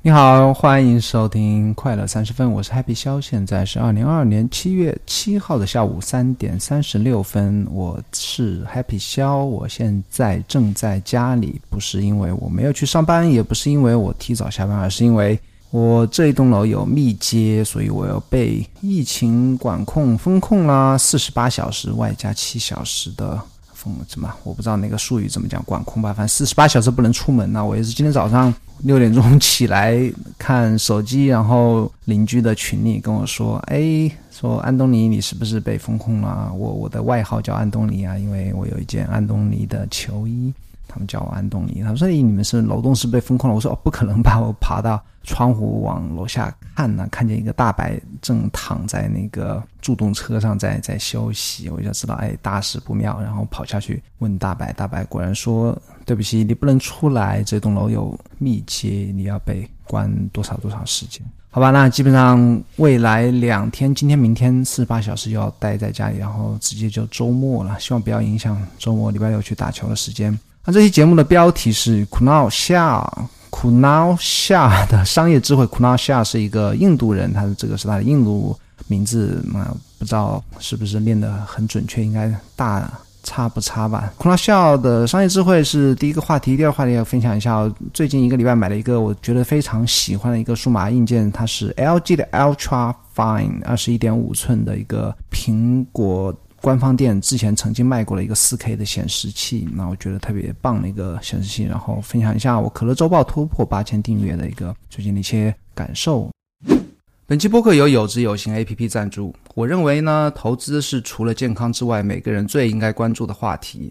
你好，欢迎收听快乐三十分，我是 Happy 肖，现在是二零二二年七月七号的下午三点三十六分，我是 Happy 肖，我现在正在家里，不是因为我没有去上班，也不是因为我提早下班，而是因为我这一栋楼有密接，所以我要被疫情管控封控啦，四十八小时外加七小时的。怎么？我不知道那个术语怎么讲，管控吧。反正四十八小时不能出门。呢我也是今天早上六点钟起来看手机，然后邻居的群里跟我说：“哎，说安东尼，你是不是被封控了？我我的外号叫安东尼啊，因为我有一件安东尼的球衣。”他们叫我安东尼，他说：“咦，你们是楼栋是被封控了？”我说：“哦，不可能吧！我爬到窗户往楼下看呢，看见一个大白正躺在那个助动车上，在在休息。我就知道，哎，大事不妙。然后跑下去问大白，大白果然说：‘对不起，你不能出来，这栋楼有密接，你要被关多少多少时间？’好吧，那基本上未来两天，今天、明天四十八小时就要待在家里，然后直接就周末了。希望不要影响周末礼拜六去打球的时间。”那这期节目的标题是 Kunal Shah，Kunal Shah 的商业智慧。Kunal Shah 是一个印度人，他的这个是他的印度名字嘛？不知道是不是念得很准确，应该大差不差吧。Kunal Shah 的商业智慧是第一个话题，第二个话题要分享一下。最近一个礼拜买了一个我觉得非常喜欢的一个数码硬件，它是 LG 的 Ultra Fine 二十一点五寸的一个苹果。官方店之前曾经卖过了一个 4K 的显示器，那我觉得特别棒的一个显示器，然后分享一下我可乐周报突破八千订阅的一个最近的一些感受。本期播客由有知有行 APP 赞助。我认为呢，投资是除了健康之外，每个人最应该关注的话题。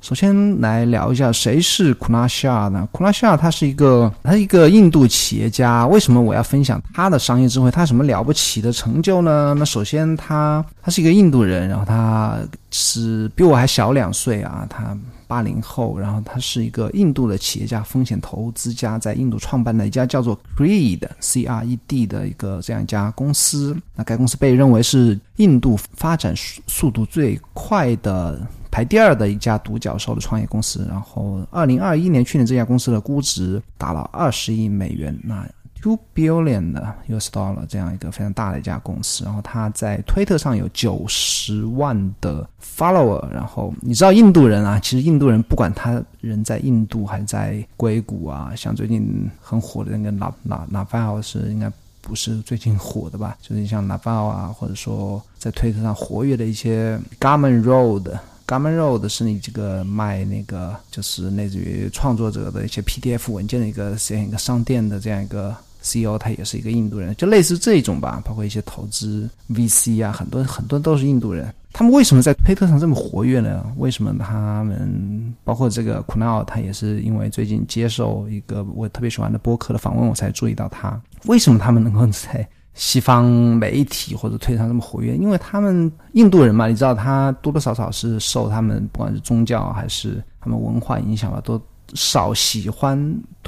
首先来聊一下谁是库纳夏呢？库纳夏他是一个，他是一个印度企业家。为什么我要分享他的商业智慧？他什么了不起的成就呢？那首先他他是一个印度人，然后他是比我还小两岁啊，他八零后，然后他是一个印度的企业家、风险投资家，在印度创办的一家叫做 Creed C R E D 的一个这样一家公司。那该公司被认为是印度发展速度最快的。排第二的一家独角兽的创业公司，然后二零二一年去年这家公司的估值达了二十亿美元，那 two billion 的 US dollar 这样一个非常大的一家公司。然后他在推特上有九十万的 follower。然后你知道印度人啊，其实印度人不管他人在印度还是在硅谷啊，像最近很火的那个哪哪哪 file 是应该不是最近火的吧？就是像哪 file 啊，或者说在推特上活跃的一些 Garmin Road。Gamen Road 是你这个卖那个，就是类似于创作者的一些 PDF 文件的一个这样一个商店的这样一个 CEO，他也是一个印度人，就类似这种吧。包括一些投资 VC 啊，很多很多都是印度人。他们为什么在推特上这么活跃呢？为什么他们包括这个 Kunal，他也是因为最近接受一个我特别喜欢的播客的访问，我才注意到他。为什么他们能够在？西方媒体或者推上这么活跃，因为他们印度人嘛，你知道他多多少少是受他们不管是宗教还是他们文化影响吧，都少喜欢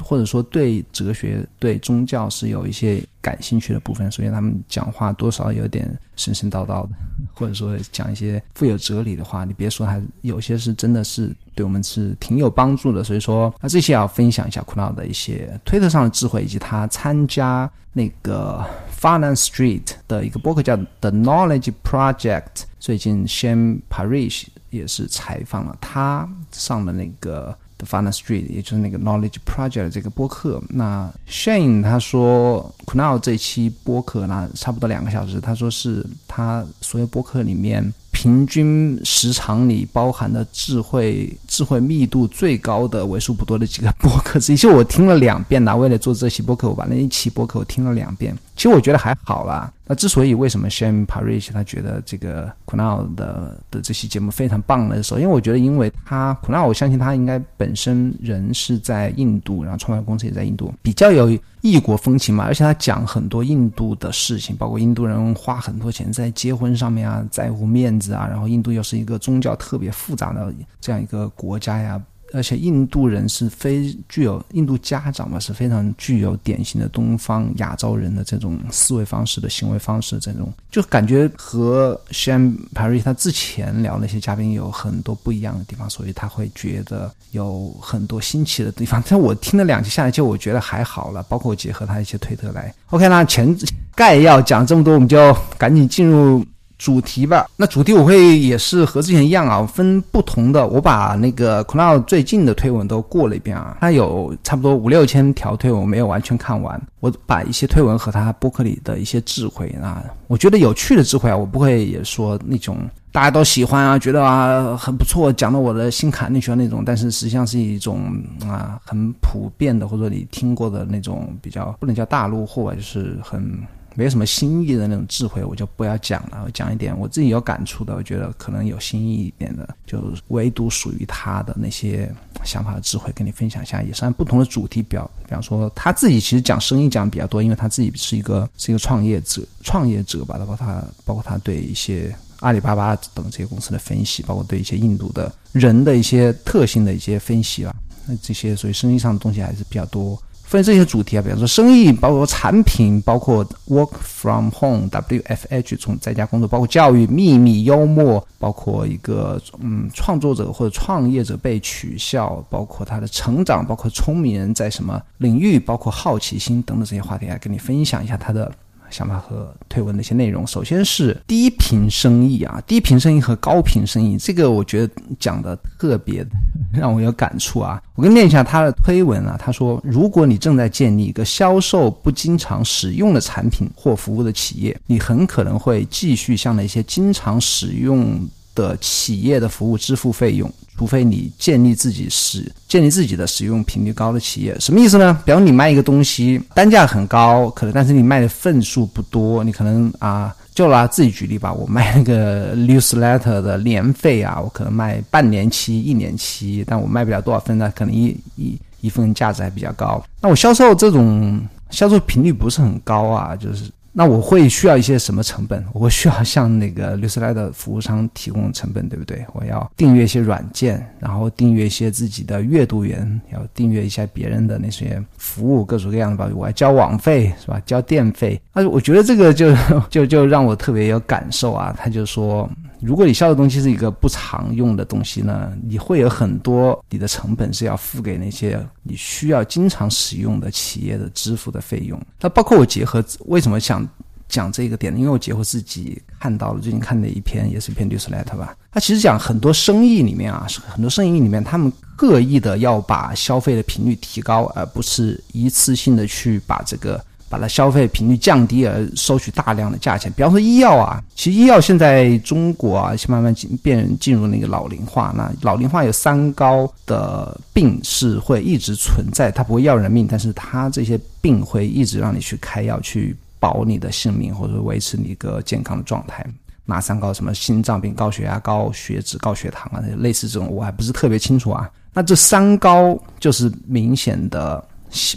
或者说对哲学、对宗教是有一些感兴趣的部分，所以他们讲话多少有点神神叨叨的，或者说讲一些富有哲理的话。你别说，还有些是真的是对我们是挺有帮助的。所以说，那这些要分享一下库纳的一些推特上的智慧，以及他参加那个。Final Street 的一个博客叫 The Knowledge Project，最近 Shane Parish 也是采访了他上的那个 The Final Street，也就是那个 Knowledge Project 这个播客。那 Shane 他说，Kunal 这期播客呢，差不多两个小时，他说是他所有播客里面。平均时长里包含的智慧、智慧密度最高的、为数不多的几个播客，之一。就我听了两遍呐。为了做这期播客，我把那一期播客我听了两遍。其实我觉得还好啦。那之所以为什么 Shane Parrish 他觉得这个 Kunal 的的这期节目非常棒的时候，因为我觉得，因为他 Kunal，我相信他应该本身人是在印度，然后创办公司也在印度，比较有异国风情嘛。而且他讲很多印度的事情，包括印度人花很多钱在结婚上面啊，在乎面子啊，然后印度又是一个宗教特别复杂的这样一个国家呀。而且印度人是非具有印度家长嘛，是非常具有典型的东方亚洲人的这种思维方式的行为方式，这种就感觉和 Sham Parry 他之前聊那些嘉宾有很多不一样的地方，所以他会觉得有很多新奇的地方。但我听了两期下来，就我觉得还好了，包括结合他一些推特来。OK，那前概要讲这么多，我们就赶紧进入。主题吧，那主题我会也是和之前一样啊，分不同的。我把那个 c l o u d 最近的推文都过了一遍啊，他有差不多五六千条推文，我没有完全看完。我把一些推文和他播客里的一些智慧啊，我觉得有趣的智慧啊，我不会也说那种大家都喜欢啊，觉得啊很不错，讲到我的心坎里去的那种。但是实际上是一种啊很普遍的，或者你听过的那种比较不能叫大陆货，就是很。没有什么新意的那种智慧，我就不要讲了。我讲一点我自己有感触的，我觉得可能有新意一点的，就唯独属于他的那些想法和智慧，跟你分享一下。也是按不同的主题表，比方说他自己其实讲生意讲比较多，因为他自己是一个是一个创业者，创业者吧。包括他，包括他对一些阿里巴巴等这些公司的分析，包括对一些印度的人的一些特性的一些分析吧。那这些所以生意上的东西还是比较多。分这些主题啊，比方说生意，包括产品，包括 work from home WFH 从在家工作，包括教育秘密、幽默，包括一个嗯创作者或者创业者被取笑，包括他的成长，包括聪明人在什么领域，包括好奇心等等这些话题，啊跟你分享一下他的。想法和推文的一些内容，首先是低频生意啊，低频生意和高频生意，这个我觉得讲的特别让我有感触啊。我跟念一下他的推文啊，他说：如果你正在建立一个销售不经常使用的产品或服务的企业，你很可能会继续向那些经常使用的企业的服务支付费用。除非你建立自己使建立自己的使用频率高的企业，什么意思呢？比方你卖一个东西，单价很高，可能但是你卖的份数不多，你可能啊，就拿自己举例吧，我卖那个 newsletter 的年费啊，我可能卖半年期、一年期，但我卖不了多少份呢？可能一一一份价值还比较高。那我销售这种销售频率不是很高啊，就是。那我会需要一些什么成本？我需要向那个律师来的服务商提供成本，对不对？我要订阅一些软件，然后订阅一些自己的阅读员，要订阅一下别人的那些服务，各种各样的吧。我要交网费，是吧？交电费。啊，我觉得这个就就就让我特别有感受啊。他就说。如果你销的东西是一个不常用的东西呢，你会有很多你的成本是要付给那些你需要经常使用的企业的支付的费用。那包括我结合为什么想讲这个点呢？因为我结合自己看到了最近看的一篇，也是一篇 newsletter 吧。它其实讲很多生意里面啊，很多生意里面他们刻意的要把消费的频率提高，而不是一次性的去把这个。把它消费频率降低而收取大量的价钱，比方说医药啊，其实医药现在中国啊，慢慢进变进入那个老龄化。那老龄化有三高的病是会一直存在，它不会要人命，但是它这些病会一直让你去开药去保你的性命或者维持你一个健康的状态。哪三高？什么心脏病、高血压、高血脂、高血糖啊，类似这种我还不是特别清楚啊。那这三高就是明显的。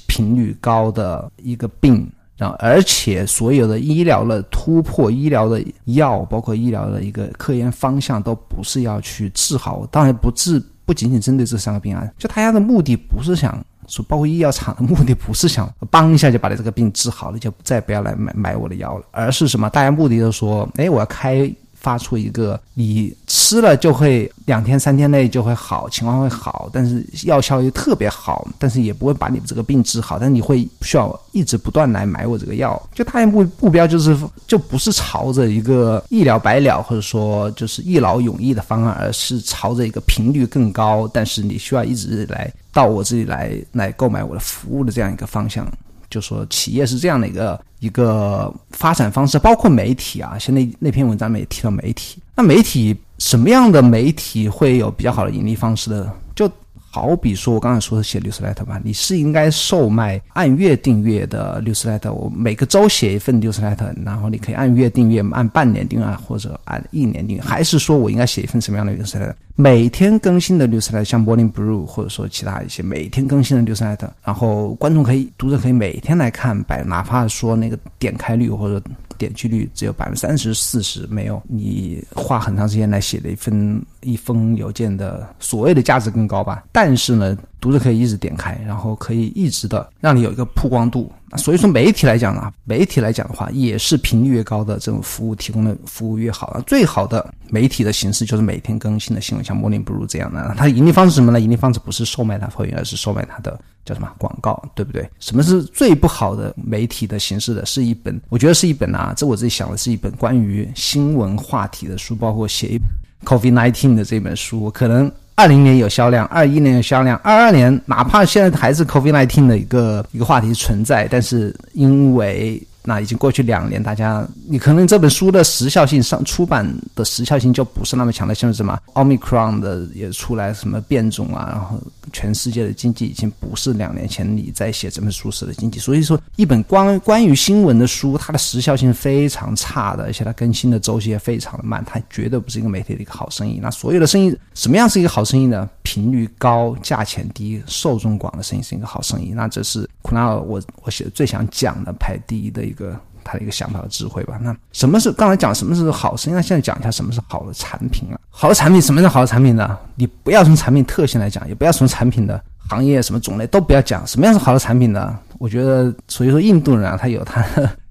频率高的一个病，然后而且所有的医疗的突破、医疗的药，包括医疗的一个科研方向，都不是要去治好。当然不治，不仅仅针对这三个病啊，就大家的目的不是想说，包括医药厂的目的不是想帮一下就把你这个病治好了，就再不要来买买我的药了，而是什么？大家目的都说，哎，我要开。发出一个你吃了就会两天三天内就会好，情况会好，但是药效又特别好，但是也不会把你这个病治好，但是你会需要一直不断来买我这个药。就大目目标就是就不是朝着一个一了百了或者说就是一劳永逸的方案，而是朝着一个频率更高，但是你需要一直来到我这里来来购买我的服务的这样一个方向。就说企业是这样的一个一个发展方式，包括媒体啊。现在那篇文章里面也提到媒体，那媒体什么样的媒体会有比较好的盈利方式的？就好比说我刚才说的写 newsletter 吧，你是应该售卖按月订阅的 newsletter，我每个周写一份 newsletter，然后你可以按月订阅、按半年订阅或者按一年订阅，还是说我应该写一份什么样的 newsletter？每天更新的 newsletter，像 Morning Brew 或者说其他一些每天更新的 newsletter，然后观众可以、读者可以每天来看，百哪怕说那个点开率或者。点击率只有百分之三十四十，没有你花很长时间来写的一份一封邮件的所谓的价值更高吧？但是呢，读者可以一直点开，然后可以一直的让你有一个曝光度。所以说，媒体来讲呢，媒体来讲的话，也是频率越高的这种服务提供的服务越好。最好的媒体的形式就是每天更新的新闻，像 Morning Brew 这样的。它盈利方式什么呢？盈利方式不是售卖它会员，而是售卖它的。叫什么广告，对不对？什么是最不好的媒体的形式的？是一本，我觉得是一本啊，这我自己想的是一本关于新闻话题的书，包括写 COVID nineteen 的这本书，可能二零年有销量，二一年有销量，二二年哪怕现在还是 COVID nineteen 的一个一个话题存在，但是因为。那已经过去两年，大家你可能这本书的时效性上出版的时效性就不是那么强的，像什么奥密克戎的也出来什么变种啊，然后全世界的经济已经不是两年前你在写这本书时的经济，所以说一本关关于新闻的书，它的时效性非常差的，而且它更新的周期也非常的慢，它绝对不是一个媒体的一个好生意。那所有的生意什么样是一个好生意呢？频率高、价钱低、受众广的生意是一个好生意。那这是库纳尔我我写的最想讲的排第一的一一个。他的一个想法和智慧吧。那什么是刚才讲什么是好实际上现在讲一下什么是好的产品啊？好的产品，什么是好的产品呢？你不要从产品特性来讲，也不要从产品的行业什么种类都不要讲。什么样是好的产品呢？我觉得，所以说印度人啊，他有他。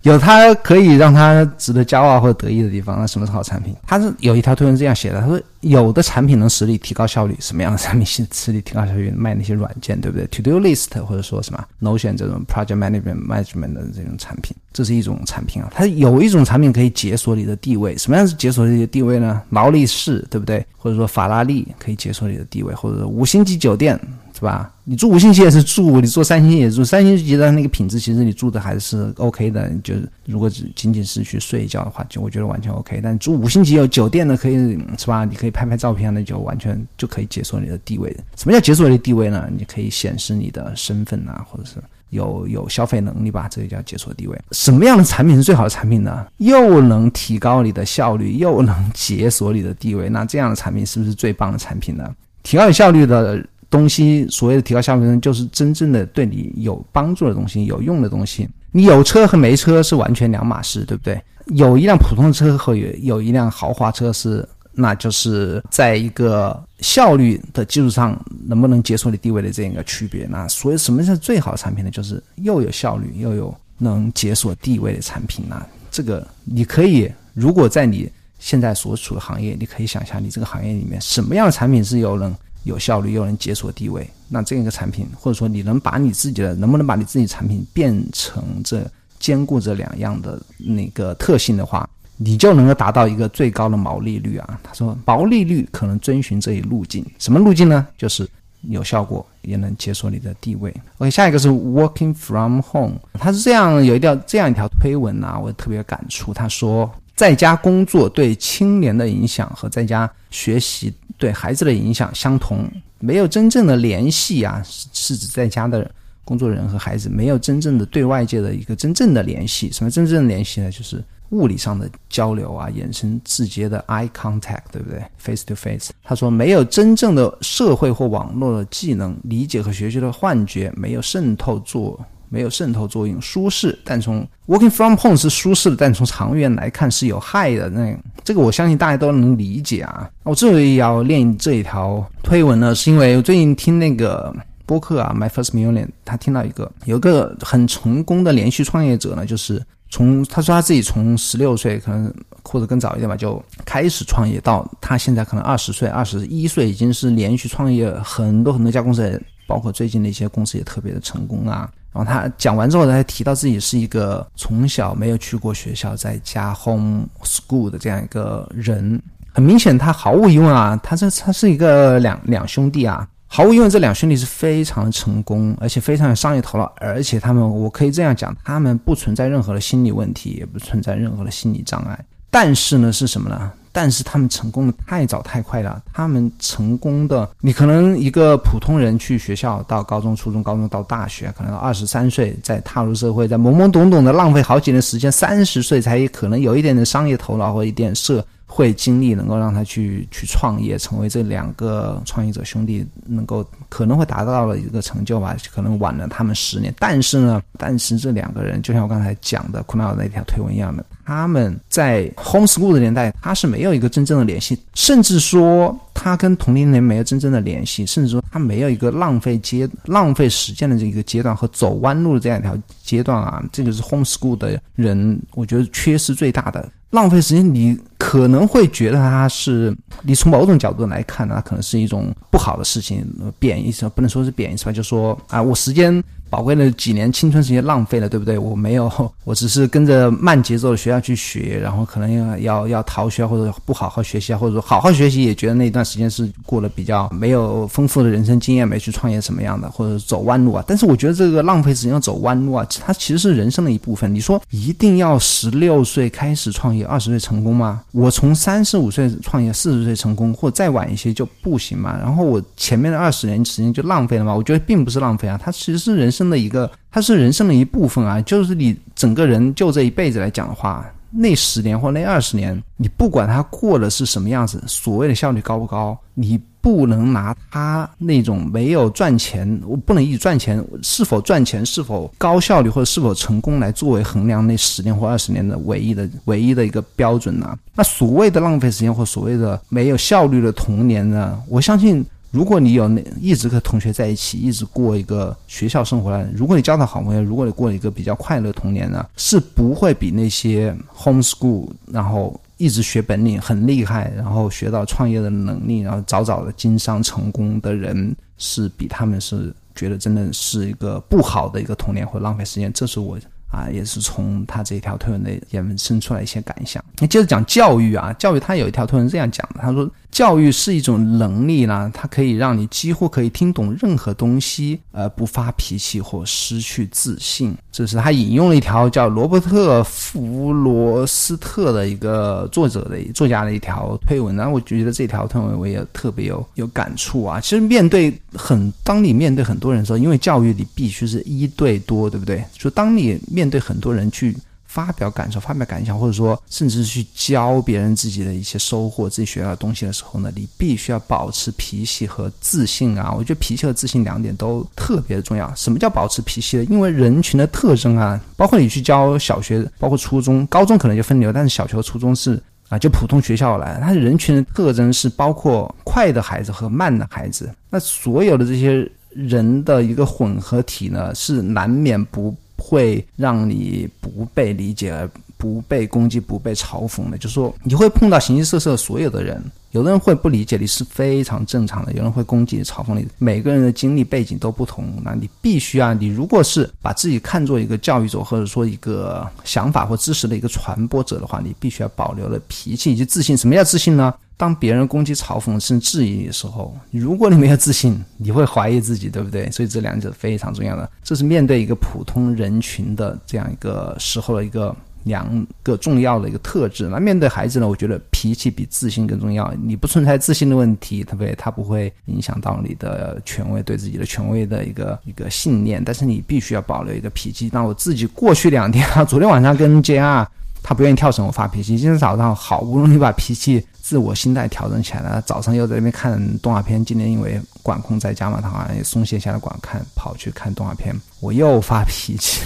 有他可以让他值得骄傲或者得意的地方。那什么是好产品？他是有一条推文这样写的：他说，有的产品能实力提高效率，什么样的产品是实力提高效率？卖那些软件，对不对？To Do List 或者说什么 Notion 这种 Project Management Management 的这种产品，这是一种产品啊。它有一种产品可以解锁你的地位。什么样是解锁你的地位呢？劳力士，对不对？或者说法拉利可以解锁你的地位，或者说五星级酒店。是吧？你住五星级也是住，你住三星也是住。三星级的那个品质，其实你住的还是 OK 的。就是如果只仅仅是去睡一觉的话，就我觉得完全 OK。但住五星级有酒店的，可以是吧？你可以拍拍照片，那就完全就可以解锁你的地位。什么叫解锁你的地位呢？你可以显示你的身份啊，或者是有有消费能力吧，这个叫解锁地位。什么样的产品是最好的产品呢？又能提高你的效率，又能解锁你的地位，那这样的产品是不是最棒的产品呢？提高你效率的。东西所谓的提高效率，就是真正的对你有帮助的东西、有用的东西。你有车和没车是完全两码事，对不对？有一辆普通的车和有有一辆豪华车是，那就是在一个效率的基础上能不能解锁你地位的这样一个区别。那所以什么是最好的产品呢？就是又有效率又有能解锁地位的产品。那这个你可以，如果在你现在所处的行业，你可以想象你这个行业里面什么样的产品是有能。有效率又能解锁地位，那这样一个产品，或者说你能把你自己的，能不能把你自己产品变成这兼顾这两样的那个特性的话，你就能够达到一个最高的毛利率啊。他说毛利率可能遵循这一路径，什么路径呢？就是有效果也能解锁你的地位。OK，下一个是 Working from home，他是这样有一条这样一条推文啊，我特别感触。他说在家工作对青年的影响和在家学习。对孩子的影响相同，没有真正的联系啊，是指在家的工作人和孩子没有真正的对外界的一个真正的联系。什么真正的联系呢？就是物理上的交流啊，眼神直接的 eye contact，对不对？face to face。他说没有真正的社会或网络的技能理解和学习的幻觉，没有渗透做。没有渗透作用，舒适，但从 working from home 是舒适的，但从长远来看是有害的。那这个我相信大家都能理解啊。我之所以要练这一条推文呢，是因为我最近听那个播客啊，My First Million，他听到一个有个很成功的连续创业者呢，就是从他说他自己从十六岁可能或者更早一点吧，就开始创业，到他现在可能二十岁、二十一岁，已经是连续创业很多很多家公司，包括最近的一些公司也特别的成功啊。然后他讲完之后，他还提到自己是一个从小没有去过学校，在家 home school 的这样一个人。很明显，他毫无疑问啊，他这他是一个两两兄弟啊，毫无疑问，这两兄弟是非常成功，而且非常有商业头脑，而且他们，我可以这样讲，他们不存在任何的心理问题，也不存在任何的心理障碍。但是呢，是什么呢？但是他们成功的太早太快了。他们成功的，你可能一个普通人去学校，到高中、初中、高中到大学，可能二十三岁再踏入社会，再懵懵懂懂的浪费好几年时间，三十岁才可能有一点的商业头脑或一点社。会经历能够让他去去创业，成为这两个创业者兄弟能够可能会达到了一个成就吧，可能晚了他们十年。但是呢，但是这两个人就像我刚才讲的库纳尔那条推文一样的，他们在 homeschool 的年代，他是没有一个真正的联系，甚至说他跟同龄人没有真正的联系，甚至说他没有一个浪费阶浪费时间的这一个阶段和走弯路的这样一条阶段啊，这个是 homeschool 的人，我觉得缺失最大的。浪费时间，你可能会觉得它是，你从某种角度来看呢，可能是一种不好的事情，贬义词不能说是贬义词吧，就说啊，我时间。宝贵的几年青春时间浪费了，对不对？我没有，我只是跟着慢节奏的学校去学，然后可能要要要逃学或者不好好学习啊，或者说好好学习也觉得那一段时间是过得比较没有丰富的人生经验，没去创业什么样的，或者走弯路啊。但是我觉得这个浪费时间要走弯路啊，它其实是人生的一部分。你说一定要十六岁开始创业，二十岁成功吗？我从三十五岁创业，四十岁成功，或再晚一些就不行吗？然后我前面的二十年时间就浪费了吗？我觉得并不是浪费啊，它其实是人生。的一个，它是人生的一部分啊。就是你整个人就这一辈子来讲的话，那十年或那二十年，你不管他过的是什么样子，所谓的效率高不高，你不能拿他那种没有赚钱，我不能以赚钱是否赚钱、是否高效率或者是否成功来作为衡量那十年或二十年的唯一的唯一的一个标准呢？那所谓的浪费时间或所谓的没有效率的童年呢？我相信。如果你有那一直和同学在一起，一直过一个学校生活呢？如果你交到好朋友，如果你过一个比较快乐童年呢，是不会比那些 homeschool 然后一直学本领很厉害，然后学到创业的能力，然后早早的经商成功的人，是比他们是觉得真的是一个不好的一个童年或浪费时间。这是我。啊，也是从他这一条推文里衍生出来一些感想。你接着讲教育啊，教育他有一条推文这样讲的，他说教育是一种能力呢，它可以让你几乎可以听懂任何东西，而不发脾气或失去自信。这是他引用了一条叫罗伯特·弗罗斯特的一个作者的作家的一条推文，然后我觉得这条推文我也特别有有感触啊。其实面对很，当你面对很多人的时候，因为教育你必须是一对多，对不对？就当你面对很多人去发表感受、发表感想，或者说甚至去教别人自己的一些收获、自己学到的东西的时候呢，你必须要保持脾气和自信啊！我觉得脾气和自信两点都特别的重要。什么叫保持脾气呢？因为人群的特征啊，包括你去教小学、包括初中、高中可能就分流，但是小学和、初中是啊，就普通学校来，它人群的特征是包括快的孩子和慢的孩子。那所有的这些人的一个混合体呢，是难免不。会让你不被理解而不被攻击、不被嘲讽的，就是说你会碰到形形色色所有的人，有的人会不理解你是非常正常的，有人会攻击、嘲讽你。每个人的经历背景都不同，那你必须啊，你如果是把自己看作一个教育者，或者说一个想法或知识的一个传播者的话，你必须要保留了脾气以及自信。什么叫自信呢？当别人攻击、嘲讽甚至质疑你的时候，如果你没有自信，你会怀疑自己，对不对？所以这两者非常重要的，这是面对一个普通人群的这样一个时候的一个两个重要的一个特质。那面对孩子呢，我觉得脾气比自信更重要。你不存在自信的问题，特别他不会影响到你的权威对自己的权威的一个一个信念。但是你必须要保留一个脾气。那我自己过去两天啊，昨天晚上跟 JR。他不愿意跳绳，我发脾气。今天早上好不容易把脾气、自我心态调整起来了，早上又在那边看动画片。今天因为管控在家嘛，他好像也松懈下来管看，跑去看动画片，我又发脾气，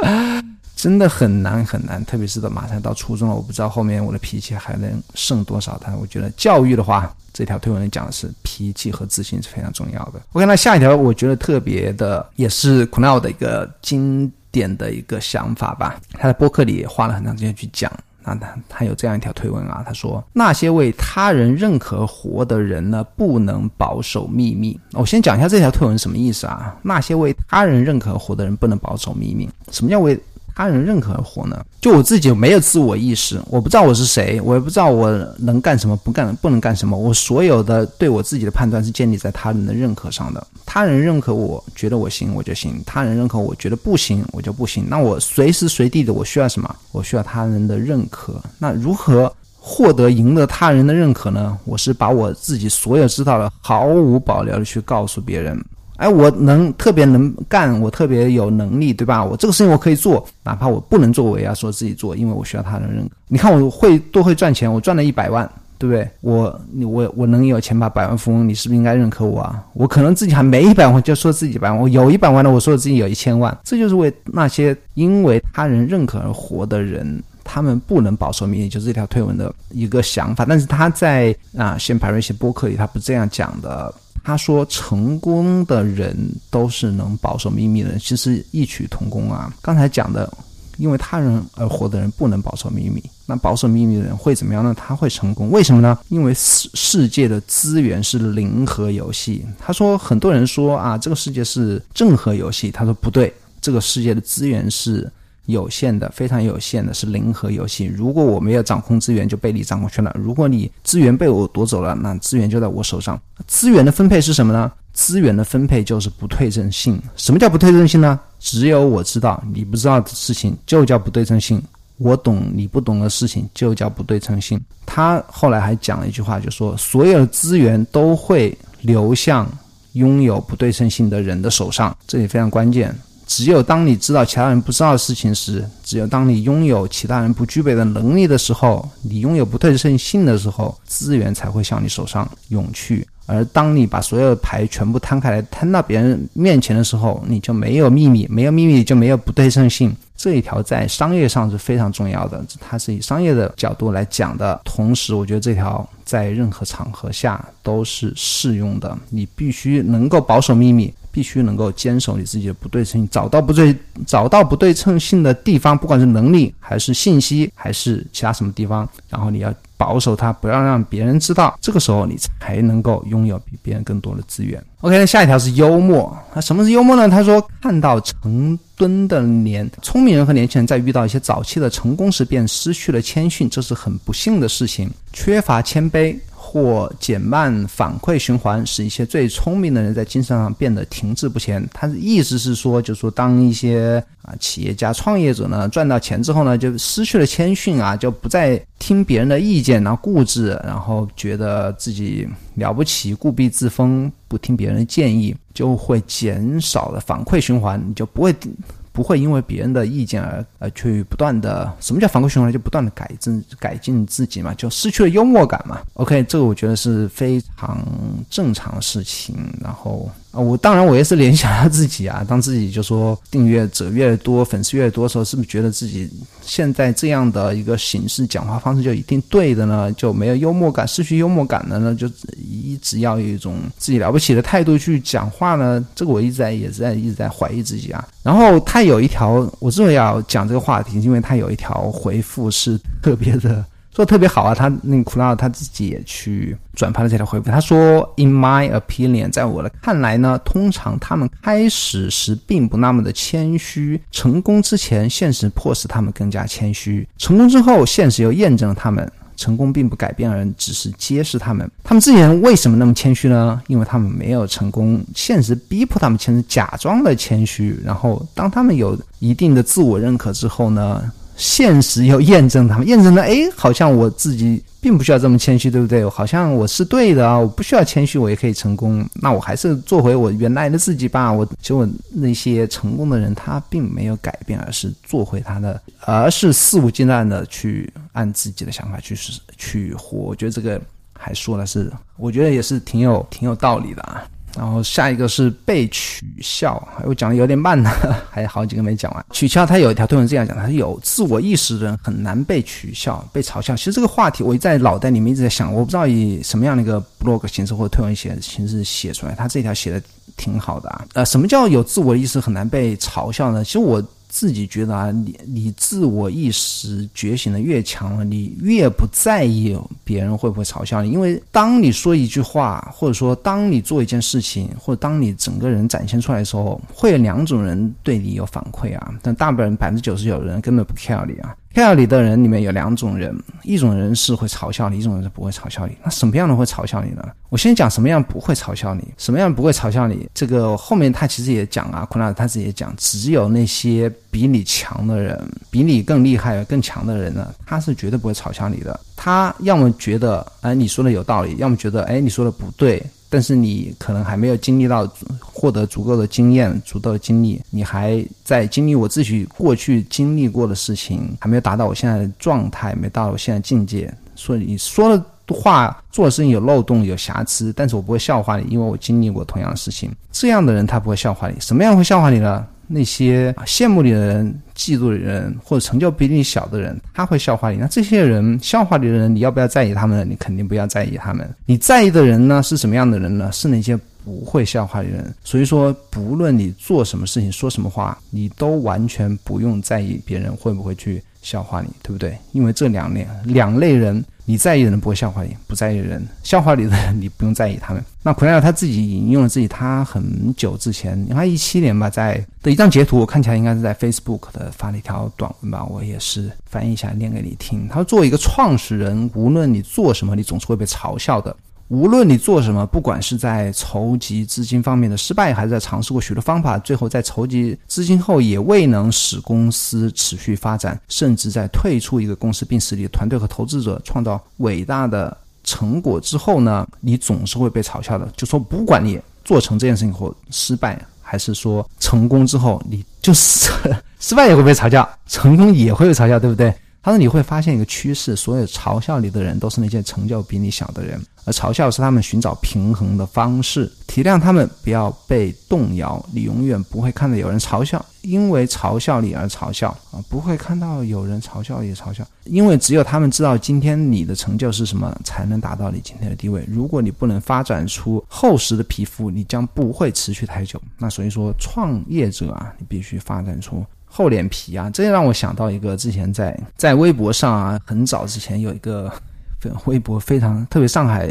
真的很难很难。特别是到马上到初中了，我不知道后面我的脾气还能剩多少。但我觉得教育的话，这条推文里讲的是脾气和自信是非常重要的。OK，那下一条我觉得特别的，也是 k n o 的一个经。典的一个想法吧，他在播客里也花了很长时间去讲。啊他他有这样一条推文啊，他说那些为他人认可活的人呢，不能保守秘密。我先讲一下这条推文什么意思啊？那些为他人认可活的人不能保守秘密，什么叫为？他人认可而活呢？就我自己没有自我意识，我不知道我是谁，我也不知道我能干什么，不干不能干什么。我所有的对我自己的判断是建立在他人的认可上的。他人认可我觉得我行，我就行；他人认可我觉得不行，我就不行。那我随时随地的我需要什么？我需要他人的认可。那如何？获得赢得他人的认可呢？我是把我自己所有知道的毫无保留的去告诉别人。哎，我能特别能干，我特别有能力，对吧？我这个事情我可以做，哪怕我不能做，我也要说自己做，因为我需要他人认可。你看我会多会赚钱，我赚了一百万，对不对？我你我我能有钱把百万富翁，你是不是应该认可我啊？我可能自己还没一百万，就说自己百万；我有一百万的，我说自己有一千万。这就是为那些因为他人认可而活的人，他们不能保守秘密，就是这条推文的一个想法。但是他在啊，先排瑞些播客里，他不这样讲的。他说：“成功的人都是能保守秘密的人，其实异曲同工啊。刚才讲的，因为他人而活的人不能保守秘密，那保守秘密的人会怎么样呢？他会成功，为什么呢？因为世世界的资源是零和游戏。他说，很多人说啊，这个世界是正和游戏。他说不对，这个世界的资源是。”有限的，非常有限的，是零和游戏。如果我没有掌控资源，就被你掌控去了。如果你资源被我夺走了，那资源就在我手上。资源的分配是什么呢？资源的分配就是不对称性。什么叫不对称性呢？只有我知道，你不知道的事情就叫不对称性。我懂你不懂的事情就叫不对称性。他后来还讲了一句话，就说所有的资源都会流向拥有不对称性的人的手上，这也非常关键。只有当你知道其他人不知道的事情时，只有当你拥有其他人不具备的能力的时候，你拥有不对称性的时候，资源才会向你手上涌去。而当你把所有的牌全部摊开来，摊到别人面前的时候，你就没有秘密，没有秘密就没有不对称性。这一条在商业上是非常重要的，它是以商业的角度来讲的。同时，我觉得这条在任何场合下都是适用的。你必须能够保守秘密，必须能够坚守你自己的不对称性，找到不对找到不对称性的地方，不管是能力还是信息还是其他什么地方，然后你要。保守它，不要让别人知道，这个时候你才能够拥有比别人更多的资源。OK，那下一条是幽默。那什么是幽默呢？他说，看到成吨的年聪明人和年轻人在遇到一些早期的成功时，便失去了谦逊，这是很不幸的事情。缺乏谦卑。或减慢反馈循环，使一些最聪明的人在精神上变得停滞不前。他的意思是说，就是说当一些啊企业家、创业者呢赚到钱之后呢，就失去了谦逊啊，就不再听别人的意见，然后固执，然后觉得自己了不起，固必自封，不听别人的建议，就会减少了反馈循环，你就不会。不会因为别人的意见而而去不断的什么叫反馈循环？就不断的改正改进自己嘛，就失去了幽默感嘛。OK，这个我觉得是非常正常的事情。然后。我当然我也是联想到自己啊，当自己就说订阅者越多，粉丝越多的时候，是不是觉得自己现在这样的一个形式讲话方式就一定对的呢？就没有幽默感，失去幽默感了呢？就一直要有一种自己了不起的态度去讲话呢？这个我一直在也是在一直在怀疑自己啊。然后他有一条，我之所以要讲这个话题，因为他有一条回复是特别的。做特别好啊！他那个库拉他自己也去转发了这条回复。他说：“In my opinion，在我的看来呢，通常他们开始时并不那么的谦虚。成功之前，现实迫使他们更加谦虚；成功之后，现实又验证了他们。成功并不改变人，只是揭示他们。他们之前为什么那么谦虚呢？因为他们没有成功，现实逼迫他们谦虚，假装的谦虚。然后，当他们有一定的自我认可之后呢？”现实要验证他们，验证了，哎，好像我自己并不需要这么谦虚，对不对？好像我是对的啊，我不需要谦虚，我也可以成功。那我还是做回我原来的自己吧。我结果那些成功的人，他并没有改变，而是做回他的，而是肆无忌惮的去按自己的想法去去活。我觉得这个还说的是，我觉得也是挺有挺有道理的啊。然后下一个是被取笑，我讲的有点慢呢，还有好几个没讲完。取笑他有一条推文这样讲，他有自我意识的人很难被取笑、被嘲笑。其实这个话题我在脑袋里面一直在想，我不知道以什么样的一个 blog 形式或者推文写形式写出来。他这条写的挺好的啊。呃，什么叫有自我意识很难被嘲笑呢？其实我。自己觉得啊，你你自我意识觉醒的越强了，你越不在意别人会不会嘲笑你。因为当你说一句话，或者说当你做一件事情，或者当你整个人展现出来的时候，会有两种人对你有反馈啊。但大部分人百分之九十九的人根本不 care 你啊。黑料理的人里面有两种人，一种人是会嘲笑你，一种人是不会嘲笑你。那什么样的会嘲笑你呢？我先讲什么样不会嘲笑你，什么样不会嘲笑你。这个后面他其实也讲啊，昆纳他自己也讲，只有那些比你强的人，比你更厉害、更强的人呢，他是绝对不会嘲笑你的。他要么觉得哎你说的有道理，要么觉得哎你说的不对。但是你可能还没有经历到获得足够的经验、足够的经历，你还在经历我自己过去经历过的事情，还没有达到我现在的状态，没到我现在境界。所以你说的话、做的事情有漏洞、有瑕疵，但是我不会笑话你，因为我经历过同样的事情。这样的人他不会笑话你，什么样会笑话你呢？那些羡慕你的人、嫉妒的人，或者成就比你小的人，他会笑话你。那这些人笑话你的人，你要不要在意他们？你肯定不要在意他们。你在意的人呢，是什么样的人呢？是那些不会笑话的人。所以说，不论你做什么事情、说什么话，你都完全不用在意别人会不会去笑话你，对不对？因为这两类两类人。你在意的人不会笑话你，不在意的人笑话你的人，你不用在意他们。那奎尔他自己引用了自己他很久之前，应该一七年吧，在的一张截图，我看起来应该是在 Facebook 的发了一条短文吧，我也是翻译一下念给你听。他说，作为一个创始人，无论你做什么，你总是会被嘲笑的。无论你做什么，不管是在筹集资金方面的失败，还是在尝试过许多方法，最后在筹集资金后也未能使公司持续发展，甚至在退出一个公司并使你的团队和投资者创造伟大的成果之后呢，你总是会被嘲笑的。就说不管你做成这件事情后失败，还是说成功之后，你就是 失败也会被嘲笑，成功也会被嘲笑，对不对？他说你会发现一个趋势，所有嘲笑你的人都是那些成就比你小的人。而嘲笑是他们寻找平衡的方式，体谅他们，不要被动摇。你永远不会看到有人嘲笑，因为嘲笑你而嘲笑啊，不会看到有人嘲笑也嘲笑，因为只有他们知道今天你的成就是什么，才能达到你今天的地位。如果你不能发展出厚实的皮肤，你将不会持续太久。那所以说，创业者啊，你必须发展出厚脸皮啊。这让我想到一个之前在在微博上啊，很早之前有一个。微博非常特别，上海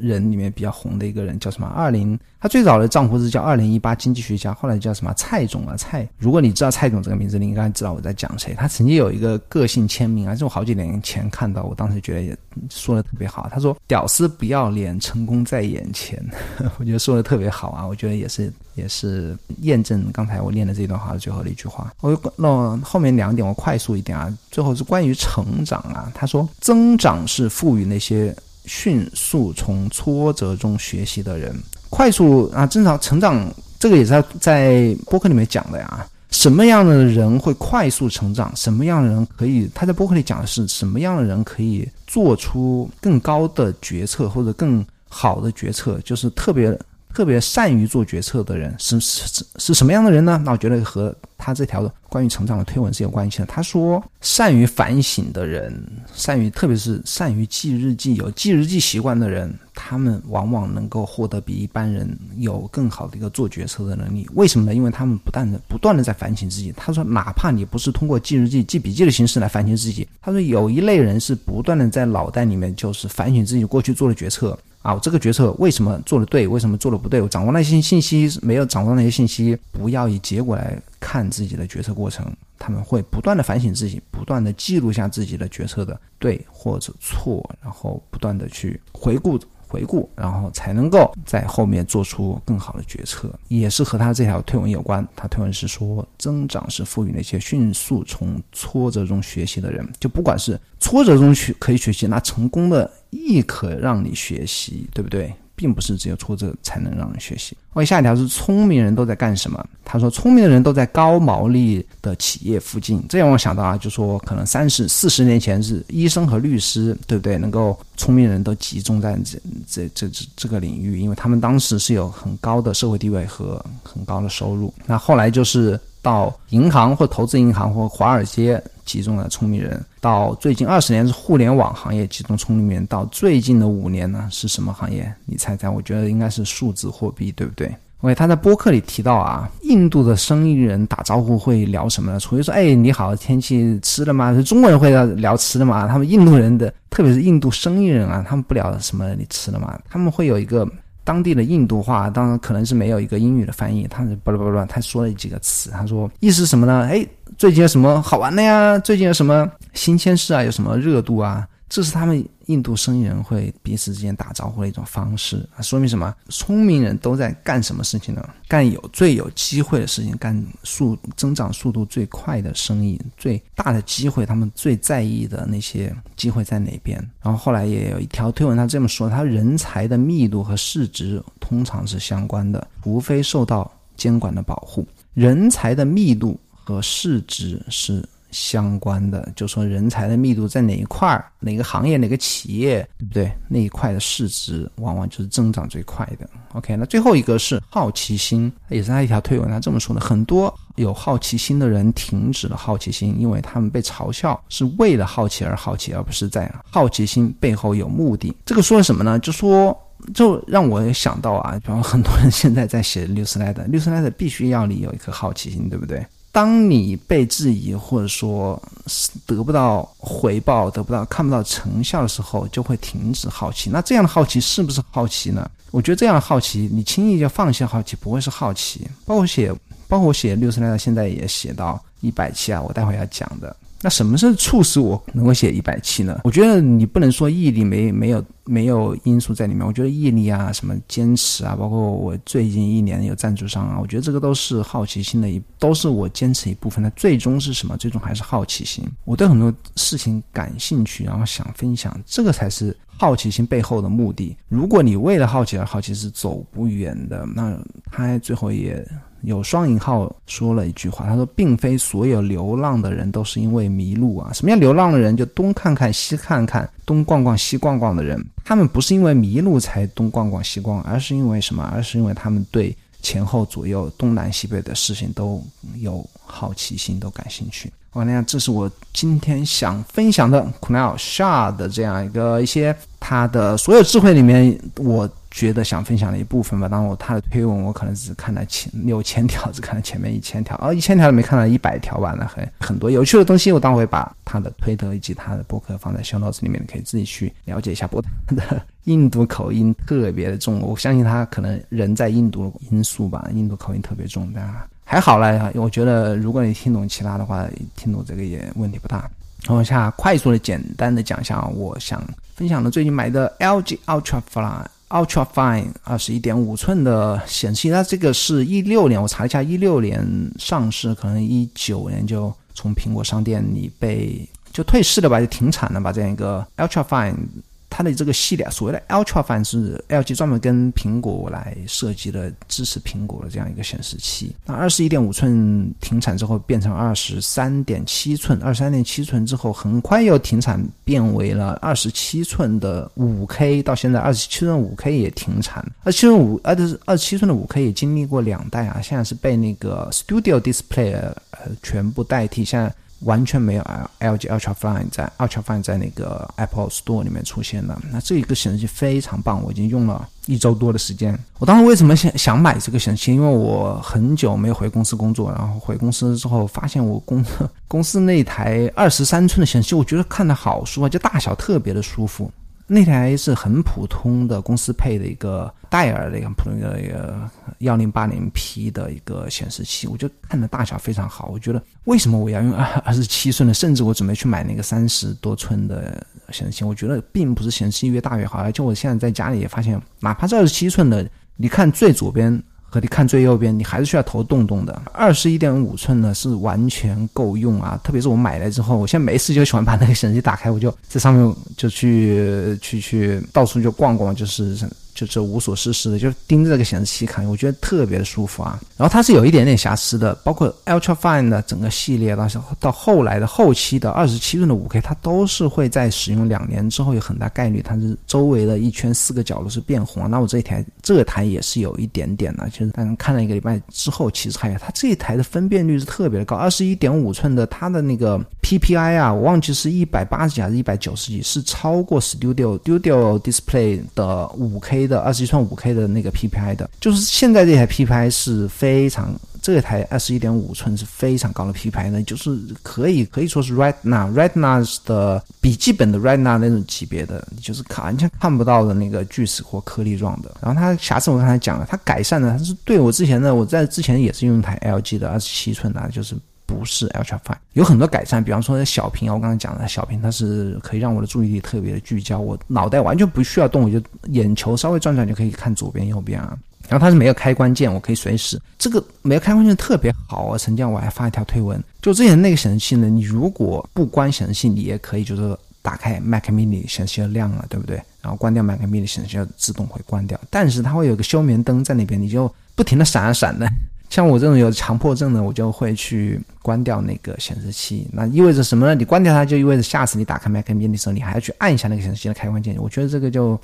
人里面比较红的一个人叫什么？二零。他最早的账户是叫二零一八经济学家，后来叫什么蔡总啊蔡。如果你知道蔡总这个名字，你应该知道我在讲谁。他曾经有一个个性签名啊，是我好几年前看到，我当时觉得也说的特别好。他说：“屌丝不要脸，成功在眼前。” 我觉得说的特别好啊，我觉得也是也是验证刚才我念的这段话的最后的一句话。我那后面两点我快速一点啊，最后是关于成长啊。他说：“增长是赋予那些迅速从挫折中学习的人。”快速啊，正常成长，这个也是在在播客里面讲的呀。什么样的人会快速成长？什么样的人可以？他在播客里讲的是什么样的人可以做出更高的决策或者更好的决策？就是特别特别善于做决策的人是是是什么样的人呢？那我觉得和他这条关于成长的推文是有关系的。他说，善于反省的人，善于特别是善于记日记、有记日记习惯的人。他们往往能够获得比一般人有更好的一个做决策的能力。为什么呢？因为他们不断的、不断的在反省自己。他说，哪怕你不是通过记日记、记笔记的形式来反省自己，他说有一类人是不断的在脑袋里面就是反省自己过去做的决策啊，这个决策为什么做的对，为什么做的不对？我掌握那些信息没有掌握那些信息，不要以结果来看自己的决策过程。他们会不断的反省自己，不断的记录下自己的决策的对或者错，然后不断的去回顾。回顾，然后才能够在后面做出更好的决策，也是和他这条推文有关。他推文是说，增长是赋予那些迅速从挫折中学习的人，就不管是挫折中学可以学习，那成功的亦可让你学习，对不对？并不是只有挫折才能让人学习。我下一条是聪明人都在干什么？他说，聪明的人都在高毛利的企业附近。这让我想到啊，就说可能三十四十年前是医生和律师，对不对？能够聪明人都集中在这这这这这个领域，因为他们当时是有很高的社会地位和很高的收入。那后来就是到银行或投资银行或华尔街。集中了聪明人，到最近二十年是互联网行业集中聪明人，到最近的五年呢是什么行业？你猜猜？我觉得应该是数字货币，对不对因为他在播客里提到啊，印度的生意人打招呼会聊什么呢？除非说，哎，你好，天气吃了吗？是中国人会聊聊吃的吗？他们印度人的，特别是印度生意人啊，他们不聊什么你吃了吗？他们会有一个。当地的印度话，当然可能是没有一个英语的翻译。他巴拉巴拉，他说了几个词，他说意思什么呢？哎，最近有什么好玩的呀？最近有什么新鲜事啊？有什么热度啊？这是他们印度生意人会彼此之间打招呼的一种方式啊，说明什么？聪明人都在干什么事情呢？干有最有机会的事情，干速增长速度最快的生意，最大的机会，他们最在意的那些机会在哪边？然后后来也有一条推文，他这么说：，他人才的密度和市值通常是相关的，除非受到监管的保护，人才的密度和市值是。相关的，就说人才的密度在哪一块儿，哪个行业，哪个企业，对不对？那一块的市值往往就是增长最快的。OK，那最后一个是好奇心，也是他一条推文，他这么说的：很多有好奇心的人停止了好奇心，因为他们被嘲笑是为了好奇而好奇，而不是在好奇心背后有目的。这个说什么呢？就说就让我想到啊，比方很多人现在在写六十来的，六十来的必须要你有一颗好奇心，对不对？当你被质疑，或者说得不到回报、得不到看不到成效的时候，就会停止好奇。那这样的好奇是不是好奇呢？我觉得这样的好奇，你轻易就放弃好奇，不会是好奇。包括写，包括我写六十来，现在也写到一百期啊，我待会要讲的。那什么是促使我能够写一百期呢？我觉得你不能说毅力没没有没有因素在里面。我觉得毅力啊，什么坚持啊，包括我最近一年有赞助商啊，我觉得这个都是好奇心的一，都是我坚持一部分。那。最终是什么？最终还是好奇心。我对很多事情感兴趣，然后想分享，这个才是好奇心背后的目的。如果你为了好奇而好奇，是走不远的。那他最后也。有双引号说了一句话，他说：“并非所有流浪的人都是因为迷路啊。什么叫流浪的人？就东看看西看看，东逛逛西逛逛的人，他们不是因为迷路才东逛逛西逛，而是因为什么？而是因为他们对前后左右、东南西北的事情都有好奇心，都感兴趣。我那样，这是我今天想分享的 Kunal s h a 的这样一个一些他的所有智慧里面，我。”觉得想分享的一部分吧。当然我他的推文，我可能只看了前六千条，只看了前面一千条，哦，一千条都没看到一百条吧？那很很多有趣的东西，我当会把他的推特以及他的博客放在小脑子里面，你可以自己去了解一下。不过他的印度口音特别的重，我相信他可能人在印度的因素吧，印度口音特别重，但还好啦。我觉得如果你听懂其他的话，听懂这个也问题不大。我下快速的、简单的讲一下，我想分享的最近买的 LG Ultra Fine。Ultra Fine 二十一点五寸的显示器，那这个是一六年，我查一下，一六年上市，可能一九年就从苹果商店里被就退市了吧，就停产了吧，这样一个 Ultra Fine。它的这个系列，所谓的 Ultra 友是 LG 专门跟苹果来设计的，支持苹果的这样一个显示器。那二十一点五寸停产之后，变成二十三点七寸，二十三点七寸之后，很快又停产，变为了二十七寸的五 K，到现在二十七寸五 K 也停产。二十七寸五，呃，是二十七寸的五 K 也经历过两代啊，现在是被那个 Studio Display 呃全部代替，现在。完全没有 LG Ultra Fine 在 Ultra Fine 在那个 Apple Store 里面出现的。那这一个显示器非常棒，我已经用了一周多的时间。我当时为什么想想买这个显示器？因为我很久没有回公司工作，然后回公司之后发现我公公司那台二十三寸的显示器，我觉得看的好舒服，就大小特别的舒服。那台是很普通的公司配的一个戴尔的一个普通的一个幺零八零 P 的一个显示器，我就看的大小非常好。我觉得为什么我要用二二十七寸的？甚至我准备去买那个三十多寸的显示器。我觉得并不是显示器越大越好，而且我现在在家里也发现，哪怕是二十七寸的，你看最左边。和你看最右边，你还是需要头动动的。二十一点五寸呢是完全够用啊，特别是我买来之后，我现在没事就喜欢把那个显示器打开，我就在上面就去去去到处就逛逛，就是。就这无所事事的，就盯着这个显示器看，我觉得特别的舒服啊。然后它是有一点点瑕疵的，包括 Ultra Fine 的整个系列，到到后来的后期的二十七寸的五 K，它都是会在使用两年之后有很大概率，它是周围的一圈四个角落是变红。那我这一台这台也是有一点点的，就是但看了一个礼拜之后，其实还有它这一台的分辨率是特别的高，二十一点五寸的它的那个 PPI 啊，我忘记是一百八十几还是一百九十几，是超过 Studio Studio Display 的五 K。的二十一寸五 K 的那个 PPI 的，就是现在这台 PPI 是非常，这台二十一点五寸是非常高的 PPI 的，就是可以可以说是 Retina Retina 的笔记本的 Retina 那种级别的，就是看完全看不到的那个锯齿或颗粒状的。然后它瑕疵我刚才讲了，它改善了，它是对我之前的我在之前也是用一台 LG 的二十七寸的，就是不是 Ultra Fine，有很多改善，比方说小屏啊，我刚刚讲的小屏，它是可以让我的注意力特别的聚焦，我脑袋完全不需要动，我就眼球稍微转转就可以看左边右边啊。然后它是没有开关键，我可以随时这个没有开关键特别好啊。曾经我还发一条推文，就之前那个显示器呢，你如果不关显示器，你也可以就是打开 Mac Mini 显示器就亮了，对不对？然后关掉 Mac Mini 显示器就自动会关掉，但是它会有个休眠灯在那边，你就不停的闪啊闪的。像我这种有强迫症的，我就会去关掉那个显示器。那意味着什么呢？你关掉它，就意味着下次你打开 Mac 面的时候，你还要去按一下那个显示器的开关键。我觉得这个就。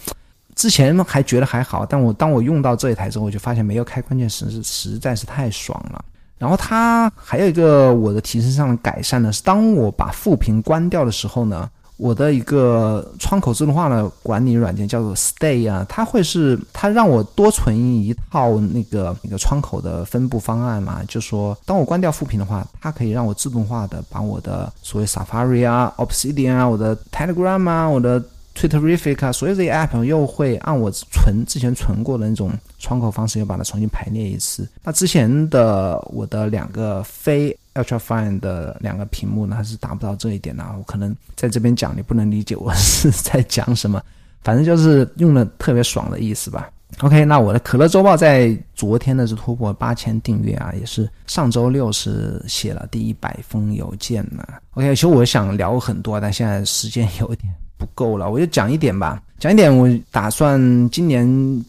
之前还觉得还好，但我当我用到这一台之后，我就发现没有开关键实是实在是太爽了。然后它还有一个我的提升上的改善呢，是当我把副屏关掉的时候呢，我的一个窗口自动化的管理软件叫做 Stay 啊，它会是它让我多存一套那个那个窗口的分布方案嘛，就说当我关掉副屏的话，它可以让我自动化的把我的所谓 Safari 啊、Obsidian 啊、我的 Telegram 啊、我的 Twitterific 啊，所有这些 app 又会按我存之前存过的那种窗口方式，又把它重新排列一次。那之前的我的两个非 Ultra Fine 的两个屏幕呢，它是达不到这一点的。我可能在这边讲，你不能理解我 是在讲什么，反正就是用的特别爽的意思吧。OK，那我的可乐周报在昨天呢是突破八千订阅啊，也是上周六是写了第一百封邮件呢。OK，其实我想聊很多，但现在时间有点。够了，我就讲一点吧。讲一点，我打算今年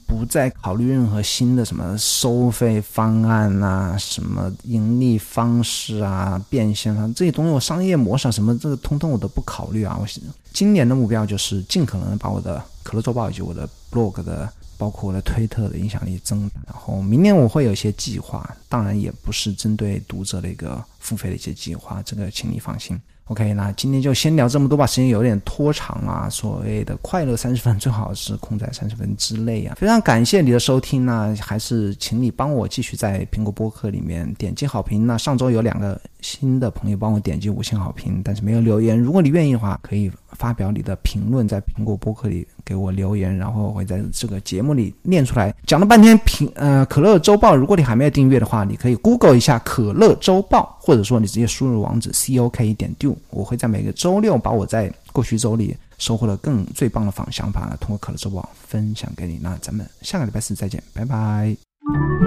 不再考虑任何新的什么收费方案啊，什么盈利方式啊，变现啊这些东西，我商业模式啊什么这个通通我都不考虑啊。我今年的目标就是尽可能把我的可乐周报以及我的 blog 的，包括我的推特的影响力增大。然后明年我会有一些计划，当然也不是针对读者的一个付费的一些计划，这个请你放心。OK，那今天就先聊这么多吧，时间有点拖长啊。所谓的快乐三十分，最好是空在三十分之内啊。非常感谢你的收听呢，还是请你帮我继续在苹果播客里面点击好评。那上周有两个新的朋友帮我点击五星好评，但是没有留言。如果你愿意的话，可以发表你的评论在苹果播客里给我留言，然后我会在这个节目里念出来。讲了半天评呃可乐周报，如果你还没有订阅的话，你可以 Google 一下可乐周报，或者说你直接输入网址 c o k 点 do。我会在每个周六把我在过去周里收获的更最棒的方想法，通过可乐周报分享给你。那咱们下个礼拜四再见，拜拜。